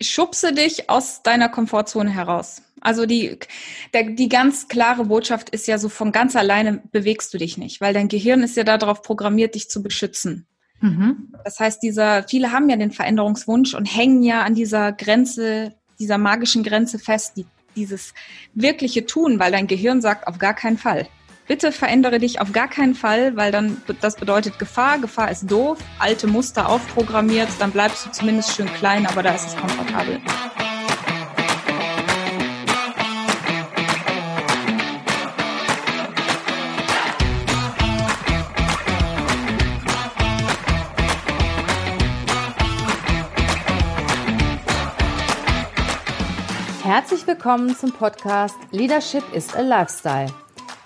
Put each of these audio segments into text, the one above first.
schubse dich aus deiner Komfortzone heraus. Also die, der, die ganz klare Botschaft ist ja so von ganz alleine bewegst du dich nicht, weil dein Gehirn ist ja darauf programmiert, dich zu beschützen. Mhm. Das heißt, dieser, viele haben ja den Veränderungswunsch und hängen ja an dieser Grenze, dieser magischen Grenze fest, die, dieses wirkliche Tun, weil dein Gehirn sagt, auf gar keinen Fall. Bitte verändere dich auf gar keinen Fall, weil dann das bedeutet Gefahr. Gefahr ist doof, alte Muster aufprogrammiert, dann bleibst du zumindest schön klein, aber da ist es komfortabel. Herzlich willkommen zum Podcast Leadership is a Lifestyle.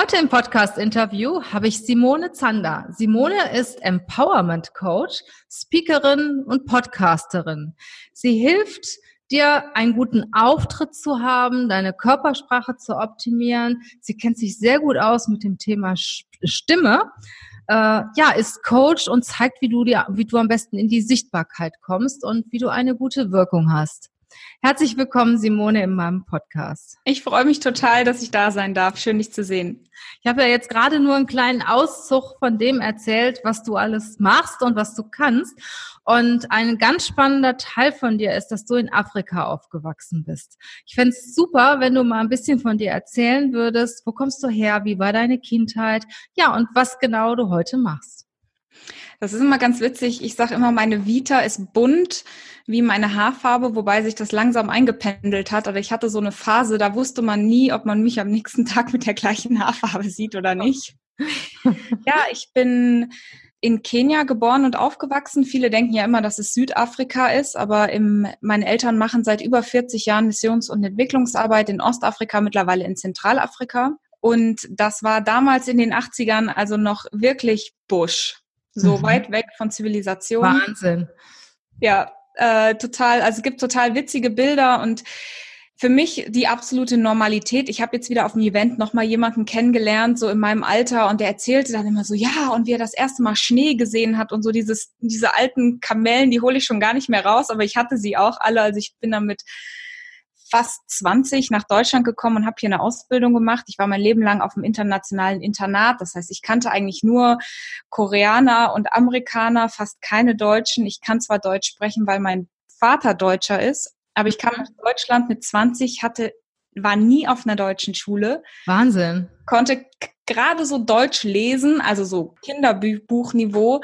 Heute im Podcast-Interview habe ich Simone Zander. Simone ist Empowerment Coach, Speakerin und Podcasterin. Sie hilft dir einen guten Auftritt zu haben, deine Körpersprache zu optimieren. Sie kennt sich sehr gut aus mit dem Thema Stimme. Äh, ja, ist Coach und zeigt, wie du dir, wie du am besten in die Sichtbarkeit kommst und wie du eine gute Wirkung hast. Herzlich willkommen, Simone, in meinem Podcast. Ich freue mich total, dass ich da sein darf. Schön, dich zu sehen. Ich habe ja jetzt gerade nur einen kleinen Auszug von dem erzählt, was du alles machst und was du kannst. Und ein ganz spannender Teil von dir ist, dass du in Afrika aufgewachsen bist. Ich fände es super, wenn du mal ein bisschen von dir erzählen würdest. Wo kommst du her? Wie war deine Kindheit? Ja, und was genau du heute machst. Das ist immer ganz witzig. Ich sage immer, meine Vita ist bunt wie meine Haarfarbe, wobei sich das langsam eingependelt hat. Aber ich hatte so eine Phase, da wusste man nie, ob man mich am nächsten Tag mit der gleichen Haarfarbe sieht oder nicht. ja, ich bin in Kenia geboren und aufgewachsen. Viele denken ja immer, dass es Südafrika ist, aber im, meine Eltern machen seit über 40 Jahren Missions- und Entwicklungsarbeit in Ostafrika, mittlerweile in Zentralafrika. Und das war damals in den 80ern also noch wirklich Busch so mhm. weit weg von Zivilisation. Wahnsinn. Ja, äh, total, also es gibt total witzige Bilder und für mich die absolute Normalität. Ich habe jetzt wieder auf dem Event nochmal jemanden kennengelernt, so in meinem Alter, und der erzählte dann immer so, ja, und wie er das erste Mal Schnee gesehen hat und so dieses, diese alten Kamellen, die hole ich schon gar nicht mehr raus, aber ich hatte sie auch alle. Also ich bin damit fast 20 nach Deutschland gekommen und habe hier eine Ausbildung gemacht. Ich war mein Leben lang auf dem internationalen Internat. Das heißt, ich kannte eigentlich nur Koreaner und Amerikaner, fast keine Deutschen. Ich kann zwar Deutsch sprechen, weil mein Vater Deutscher ist, aber ich kam nach Deutschland mit 20, hatte war nie auf einer deutschen Schule. Wahnsinn. Konnte gerade so Deutsch lesen, also so Kinderbuchniveau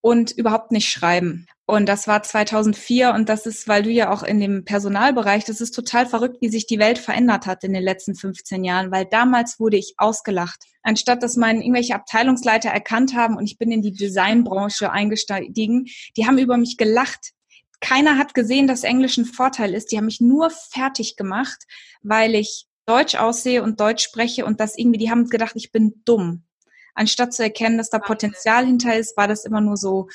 und überhaupt nicht schreiben. Und das war 2004 und das ist, weil du ja auch in dem Personalbereich, das ist total verrückt, wie sich die Welt verändert hat in den letzten 15 Jahren, weil damals wurde ich ausgelacht. Anstatt dass meinen irgendwelche Abteilungsleiter erkannt haben und ich bin in die Designbranche eingestiegen, die haben über mich gelacht. Keiner hat gesehen, dass Englisch ein Vorteil ist. Die haben mich nur fertig gemacht, weil ich Deutsch aussehe und Deutsch spreche und das irgendwie, die haben gedacht, ich bin dumm. Anstatt zu erkennen, dass da Potenzial hinter ist, war das immer nur so,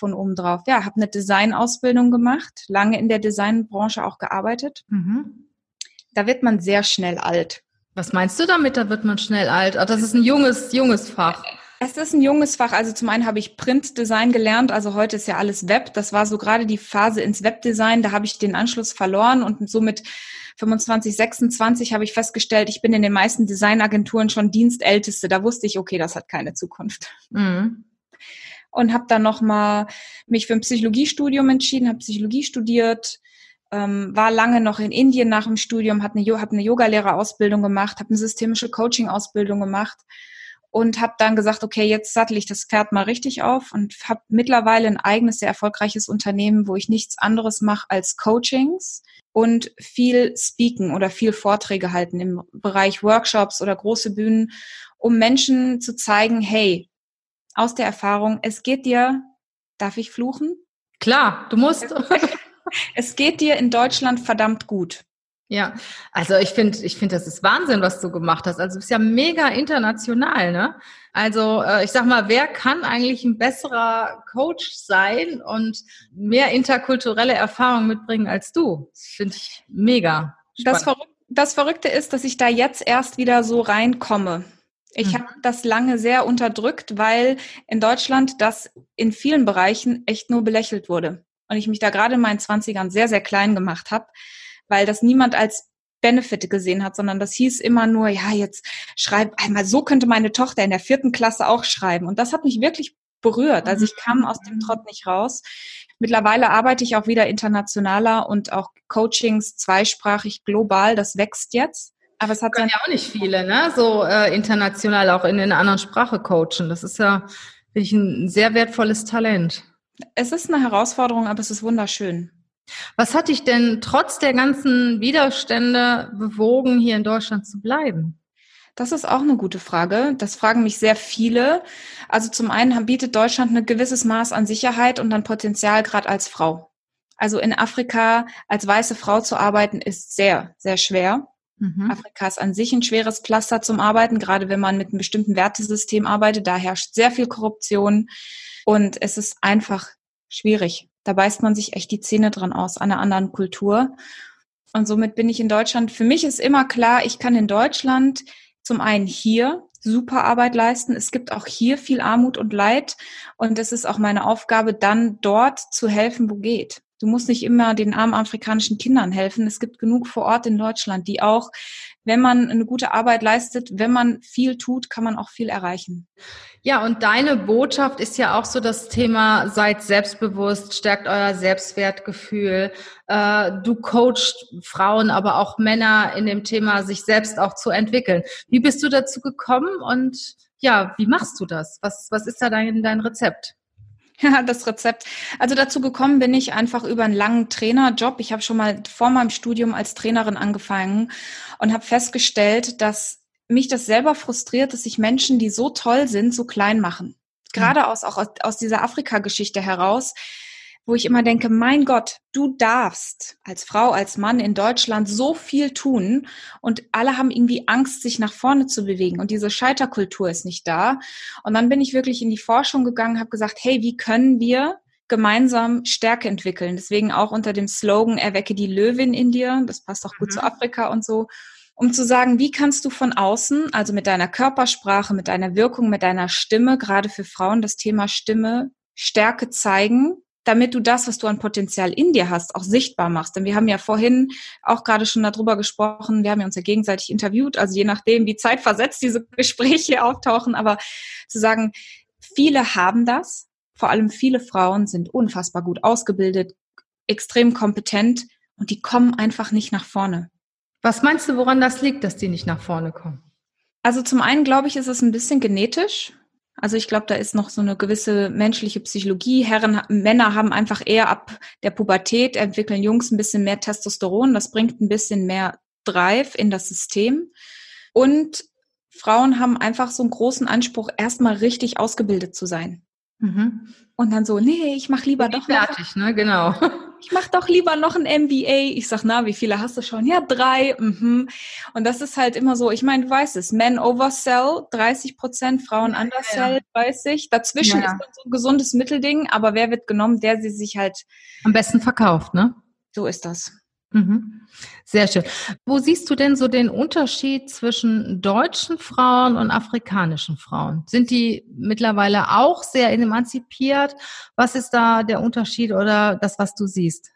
von oben drauf. Ja, habe eine Designausbildung gemacht, lange in der Designbranche auch gearbeitet. Mhm. Da wird man sehr schnell alt. Was meinst du damit, da wird man schnell alt? Ach, das ist ein junges, junges Fach. Es ist ein junges Fach. Also zum einen habe ich Printdesign gelernt. Also heute ist ja alles Web. Das war so gerade die Phase ins Webdesign. Da habe ich den Anschluss verloren und somit 25, 26 habe ich festgestellt, ich bin in den meisten Designagenturen schon Dienstälteste. Da wusste ich, okay, das hat keine Zukunft. Mhm und habe dann nochmal mich für ein Psychologiestudium entschieden, habe Psychologie studiert, ähm, war lange noch in Indien nach dem Studium, habe eine, hab eine Yogalehrerausbildung gemacht, habe eine systemische Coaching-Ausbildung gemacht und habe dann gesagt, okay, jetzt sattel ich das Pferd mal richtig auf und habe mittlerweile ein eigenes, sehr erfolgreiches Unternehmen, wo ich nichts anderes mache als Coachings und viel Speaken oder viel Vorträge halten im Bereich Workshops oder große Bühnen, um Menschen zu zeigen, hey, aus der Erfahrung, es geht dir Darf ich fluchen? Klar, du musst. es geht dir in Deutschland verdammt gut. Ja, also ich finde, ich finde, das ist Wahnsinn, was du gemacht hast. Also du bist ja mega international, ne? Also äh, ich sag mal, wer kann eigentlich ein besserer Coach sein und mehr interkulturelle Erfahrung mitbringen als du? Das finde ich mega. Das, Verrück das Verrückte ist, dass ich da jetzt erst wieder so reinkomme. Ich mhm. habe das lange sehr unterdrückt, weil in Deutschland das in vielen Bereichen echt nur belächelt wurde. Und ich mich da gerade in meinen Zwanzigern sehr, sehr klein gemacht habe weil das niemand als Benefit gesehen hat, sondern das hieß immer nur, ja, jetzt schreib einmal, so könnte meine Tochter in der vierten Klasse auch schreiben. Und das hat mich wirklich berührt. Also ich kam aus dem Trott nicht raus. Mittlerweile arbeite ich auch wieder internationaler und auch Coachings zweisprachig global. Das wächst jetzt. Aber es hat ja auch nicht viele, ne? So äh, international auch in einer anderen Sprache coachen. Das ist ja, finde ich, ein sehr wertvolles Talent. Es ist eine Herausforderung, aber es ist wunderschön. Was hat dich denn trotz der ganzen Widerstände bewogen, hier in Deutschland zu bleiben? Das ist auch eine gute Frage. Das fragen mich sehr viele. Also zum einen bietet Deutschland ein gewisses Maß an Sicherheit und an Potenzial gerade als Frau. Also in Afrika als weiße Frau zu arbeiten ist sehr, sehr schwer. Mhm. Afrika ist an sich ein schweres Pflaster zum Arbeiten, gerade wenn man mit einem bestimmten Wertesystem arbeitet. Da herrscht sehr viel Korruption und es ist einfach schwierig. Da beißt man sich echt die Zähne dran aus, an einer anderen Kultur. Und somit bin ich in Deutschland. Für mich ist immer klar, ich kann in Deutschland zum einen hier super Arbeit leisten. Es gibt auch hier viel Armut und Leid. Und es ist auch meine Aufgabe, dann dort zu helfen, wo geht. Du musst nicht immer den armen afrikanischen Kindern helfen. Es gibt genug vor Ort in Deutschland, die auch, wenn man eine gute Arbeit leistet, wenn man viel tut, kann man auch viel erreichen. Ja, und deine Botschaft ist ja auch so das Thema, seid selbstbewusst, stärkt euer Selbstwertgefühl. Äh, du coachst Frauen, aber auch Männer in dem Thema, sich selbst auch zu entwickeln. Wie bist du dazu gekommen und ja, wie machst du das? Was, was ist da dein, dein Rezept? Ja, das Rezept. Also dazu gekommen bin ich einfach über einen langen Trainerjob. Ich habe schon mal vor meinem Studium als Trainerin angefangen und habe festgestellt, dass mich das selber frustriert, dass sich Menschen, die so toll sind, so klein machen. Gerade aus, auch aus, aus dieser Afrika-Geschichte heraus wo ich immer denke, mein Gott, du darfst als Frau, als Mann in Deutschland so viel tun und alle haben irgendwie Angst, sich nach vorne zu bewegen und diese Scheiterkultur ist nicht da. Und dann bin ich wirklich in die Forschung gegangen, habe gesagt, hey, wie können wir gemeinsam Stärke entwickeln? Deswegen auch unter dem Slogan Erwecke die Löwin in dir, das passt auch gut mhm. zu Afrika und so um zu sagen, wie kannst du von außen, also mit deiner Körpersprache, mit deiner Wirkung, mit deiner Stimme, gerade für Frauen das Thema Stimme, Stärke zeigen, damit du das, was du an Potenzial in dir hast, auch sichtbar machst. Denn wir haben ja vorhin auch gerade schon darüber gesprochen, wir haben ja uns ja gegenseitig interviewt, also je nachdem, wie zeitversetzt diese Gespräche auftauchen, aber zu sagen, viele haben das, vor allem viele Frauen sind unfassbar gut ausgebildet, extrem kompetent und die kommen einfach nicht nach vorne. Was meinst du, woran das liegt, dass die nicht nach vorne kommen? Also zum einen glaube ich, ist es ein bisschen genetisch. Also ich glaube, da ist noch so eine gewisse menschliche Psychologie. Herren, Männer haben einfach eher ab der Pubertät entwickeln Jungs ein bisschen mehr Testosteron. Das bringt ein bisschen mehr Drive in das System. Und Frauen haben einfach so einen großen Anspruch, erstmal richtig ausgebildet zu sein. Mhm. Und dann so, nee, ich mache lieber doch fertig, ne? Genau. Ich mache doch lieber noch ein MBA. Ich sag, na, wie viele hast du schon? Ja, drei. Mhm. Und das ist halt immer so, ich meine, du weißt es, Men oversell 30 Prozent, Frauen ja, undersell ja. 30. Dazwischen ja. ist so ein gesundes Mittelding, aber wer wird genommen, der sie sich halt am besten verkauft, ne? So ist das. Mhm. Sehr schön. Wo siehst du denn so den Unterschied zwischen deutschen Frauen und afrikanischen Frauen? Sind die mittlerweile auch sehr emanzipiert? Was ist da der Unterschied oder das, was du siehst?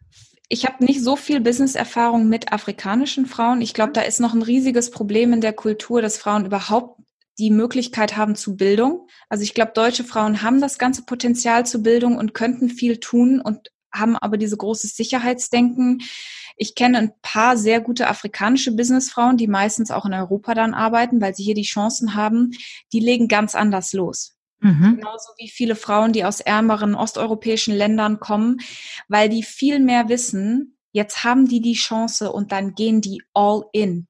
Ich habe nicht so viel Business-Erfahrung mit afrikanischen Frauen. Ich glaube, da ist noch ein riesiges Problem in der Kultur, dass Frauen überhaupt die Möglichkeit haben zu Bildung. Also ich glaube, deutsche Frauen haben das ganze Potenzial zur Bildung und könnten viel tun und haben aber diese große Sicherheitsdenken. Ich kenne ein paar sehr gute afrikanische Businessfrauen, die meistens auch in Europa dann arbeiten, weil sie hier die Chancen haben. Die legen ganz anders los. Mhm. Genauso wie viele Frauen, die aus ärmeren osteuropäischen Ländern kommen, weil die viel mehr wissen, jetzt haben die die Chance und dann gehen die all in.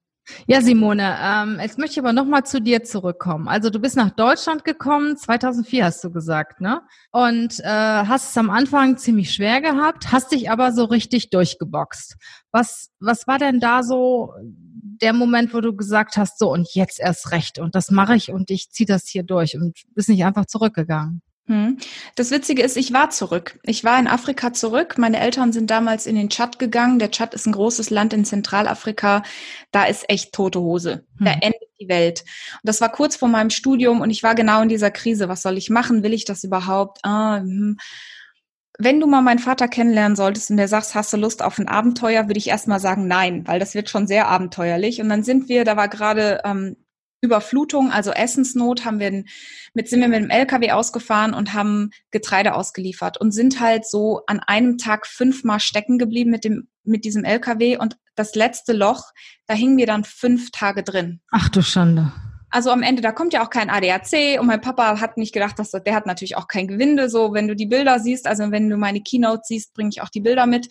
Ja, Simone, ähm, jetzt möchte ich aber nochmal zu dir zurückkommen. Also du bist nach Deutschland gekommen, 2004 hast du gesagt, ne? Und äh, hast es am Anfang ziemlich schwer gehabt, hast dich aber so richtig durchgeboxt. Was, was war denn da so der Moment, wo du gesagt hast, so und jetzt erst recht und das mache ich und ich ziehe das hier durch und bist nicht einfach zurückgegangen? Hm. Das Witzige ist, ich war zurück. Ich war in Afrika zurück. Meine Eltern sind damals in den Tschad gegangen. Der Tschad ist ein großes Land in Zentralafrika. Da ist echt tote Hose. Da hm. endet die Welt. Und das war kurz vor meinem Studium und ich war genau in dieser Krise. Was soll ich machen? Will ich das überhaupt? Ah, hm. Wenn du mal meinen Vater kennenlernen solltest und der sagst, hast du Lust auf ein Abenteuer, würde ich erstmal sagen, nein, weil das wird schon sehr abenteuerlich. Und dann sind wir, da war gerade ähm, Überflutung, also Essensnot, haben wir mit, sind wir mit dem LKW ausgefahren und haben Getreide ausgeliefert und sind halt so an einem Tag fünfmal stecken geblieben mit dem, mit diesem LKW und das letzte Loch, da hingen wir dann fünf Tage drin. Ach du Schande. Also am Ende, da kommt ja auch kein ADAC und mein Papa hat nicht gedacht, dass der hat natürlich auch kein Gewinde. So, wenn du die Bilder siehst, also wenn du meine Keynote siehst, bringe ich auch die Bilder mit.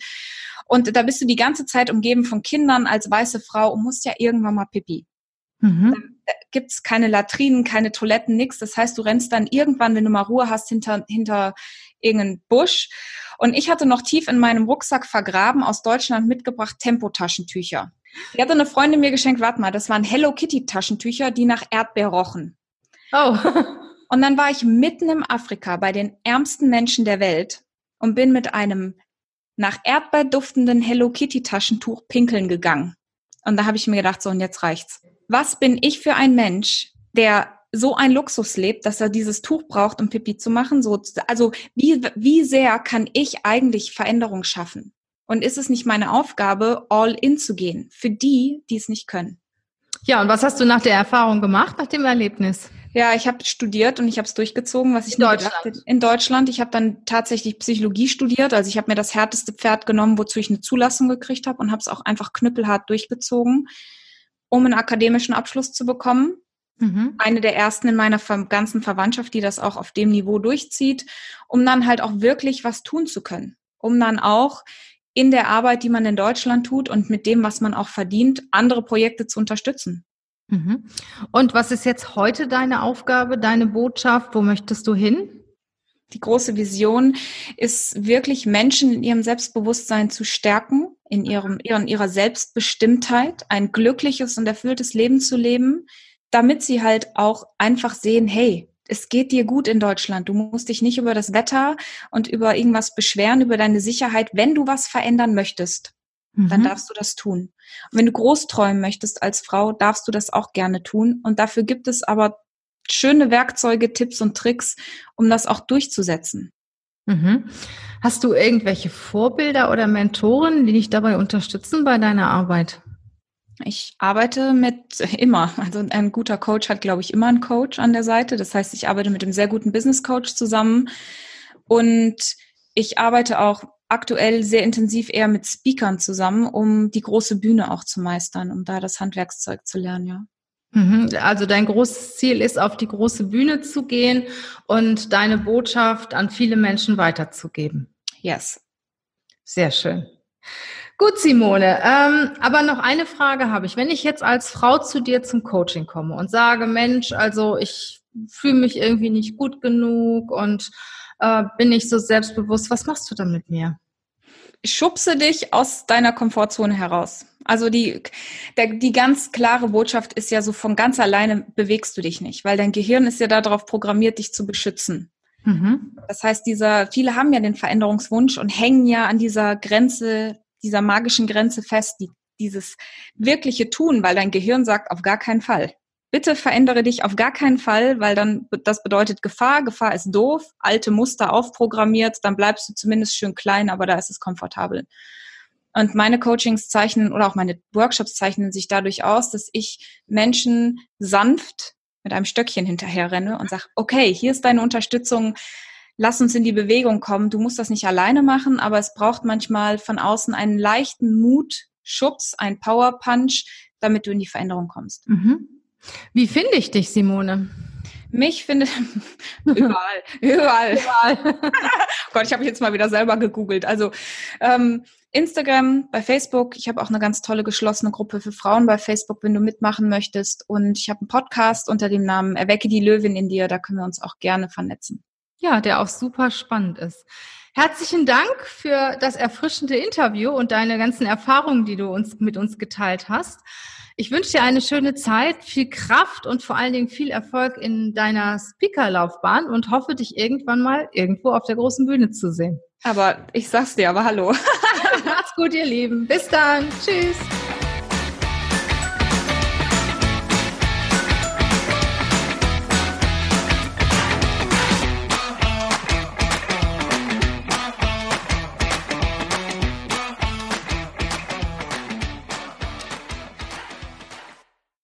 Und da bist du die ganze Zeit umgeben von Kindern als weiße Frau und musst ja irgendwann mal pipi. Mhm. Da gibt's keine Latrinen, keine Toiletten, nix. Das heißt, du rennst dann irgendwann, wenn du mal Ruhe hast, hinter, hinter irgendeinen Busch. Und ich hatte noch tief in meinem Rucksack vergraben aus Deutschland mitgebracht Tempotaschentücher. Die hatte eine Freundin mir geschenkt, warte mal, das waren Hello Kitty Taschentücher, die nach Erdbeer rochen. Oh. Und dann war ich mitten im Afrika bei den ärmsten Menschen der Welt und bin mit einem nach Erdbeer duftenden Hello Kitty Taschentuch pinkeln gegangen. Und da habe ich mir gedacht, so und jetzt reicht's was bin ich für ein Mensch, der so ein Luxus lebt, dass er dieses Tuch braucht, um Pipi zu machen? So, also wie, wie sehr kann ich eigentlich Veränderung schaffen? Und ist es nicht meine Aufgabe, all in zu gehen für die, die es nicht können? Ja, und was hast du nach der Erfahrung gemacht, nach dem Erlebnis? Ja, ich habe studiert und ich habe es durchgezogen, was ich in Deutschland. in Deutschland. Ich habe dann tatsächlich Psychologie studiert, also ich habe mir das härteste Pferd genommen, wozu ich eine Zulassung gekriegt habe und habe es auch einfach knüppelhart durchgezogen um einen akademischen Abschluss zu bekommen. Mhm. Eine der ersten in meiner ganzen Verwandtschaft, die das auch auf dem Niveau durchzieht, um dann halt auch wirklich was tun zu können. Um dann auch in der Arbeit, die man in Deutschland tut und mit dem, was man auch verdient, andere Projekte zu unterstützen. Mhm. Und was ist jetzt heute deine Aufgabe, deine Botschaft? Wo möchtest du hin? Die große Vision ist wirklich Menschen in ihrem Selbstbewusstsein zu stärken, in ihrem, in ihrer Selbstbestimmtheit, ein glückliches und erfülltes Leben zu leben, damit sie halt auch einfach sehen, hey, es geht dir gut in Deutschland. Du musst dich nicht über das Wetter und über irgendwas beschweren, über deine Sicherheit. Wenn du was verändern möchtest, mhm. dann darfst du das tun. Und wenn du groß träumen möchtest als Frau, darfst du das auch gerne tun. Und dafür gibt es aber schöne Werkzeuge, Tipps und Tricks, um das auch durchzusetzen. Mhm. Hast du irgendwelche Vorbilder oder Mentoren, die dich dabei unterstützen bei deiner Arbeit? Ich arbeite mit immer. Also ein guter Coach hat, glaube ich, immer einen Coach an der Seite. Das heißt, ich arbeite mit einem sehr guten Business Coach zusammen und ich arbeite auch aktuell sehr intensiv eher mit Speakern zusammen, um die große Bühne auch zu meistern, um da das Handwerkszeug zu lernen, ja. Mhm. Also dein großes Ziel ist, auf die große Bühne zu gehen und deine Botschaft an viele Menschen weiterzugeben. Yes. Sehr schön. Gut, Simone. Ähm, aber noch eine Frage habe ich. Wenn ich jetzt als Frau zu dir zum Coaching komme und sage, Mensch, also ich fühle mich irgendwie nicht gut genug und äh, bin nicht so selbstbewusst, was machst du dann mit mir? Schubse dich aus deiner Komfortzone heraus. Also die, der, die ganz klare Botschaft ist ja so, von ganz alleine bewegst du dich nicht, weil dein Gehirn ist ja darauf programmiert, dich zu beschützen. Mhm. Das heißt, dieser, viele haben ja den Veränderungswunsch und hängen ja an dieser Grenze, dieser magischen Grenze fest, die, dieses wirkliche Tun, weil dein Gehirn sagt, auf gar keinen Fall. Bitte verändere dich auf gar keinen Fall, weil dann das bedeutet Gefahr. Gefahr ist doof, alte Muster aufprogrammiert, dann bleibst du zumindest schön klein, aber da ist es komfortabel. Und meine Coachings zeichnen oder auch meine Workshops zeichnen sich dadurch aus, dass ich Menschen sanft mit einem Stöckchen hinterher renne und sage, okay, hier ist deine Unterstützung, lass uns in die Bewegung kommen. Du musst das nicht alleine machen, aber es braucht manchmal von außen einen leichten Mut, Schubs, ein Power Punch, damit du in die Veränderung kommst. Mhm. Wie finde ich dich, Simone? Mich findet überall, überall. überall. Gott, ich habe jetzt mal wieder selber gegoogelt. Also ähm, Instagram, bei Facebook. Ich habe auch eine ganz tolle geschlossene Gruppe für Frauen bei Facebook, wenn du mitmachen möchtest. Und ich habe einen Podcast unter dem Namen Erwecke die Löwin in dir. Da können wir uns auch gerne vernetzen. Ja, der auch super spannend ist. Herzlichen Dank für das erfrischende Interview und deine ganzen Erfahrungen, die du uns mit uns geteilt hast. Ich wünsche dir eine schöne Zeit, viel Kraft und vor allen Dingen viel Erfolg in deiner Speakerlaufbahn und hoffe, dich irgendwann mal irgendwo auf der großen Bühne zu sehen. Aber ich sag's dir, aber hallo. Macht's gut, ihr Lieben. Bis dann. Tschüss.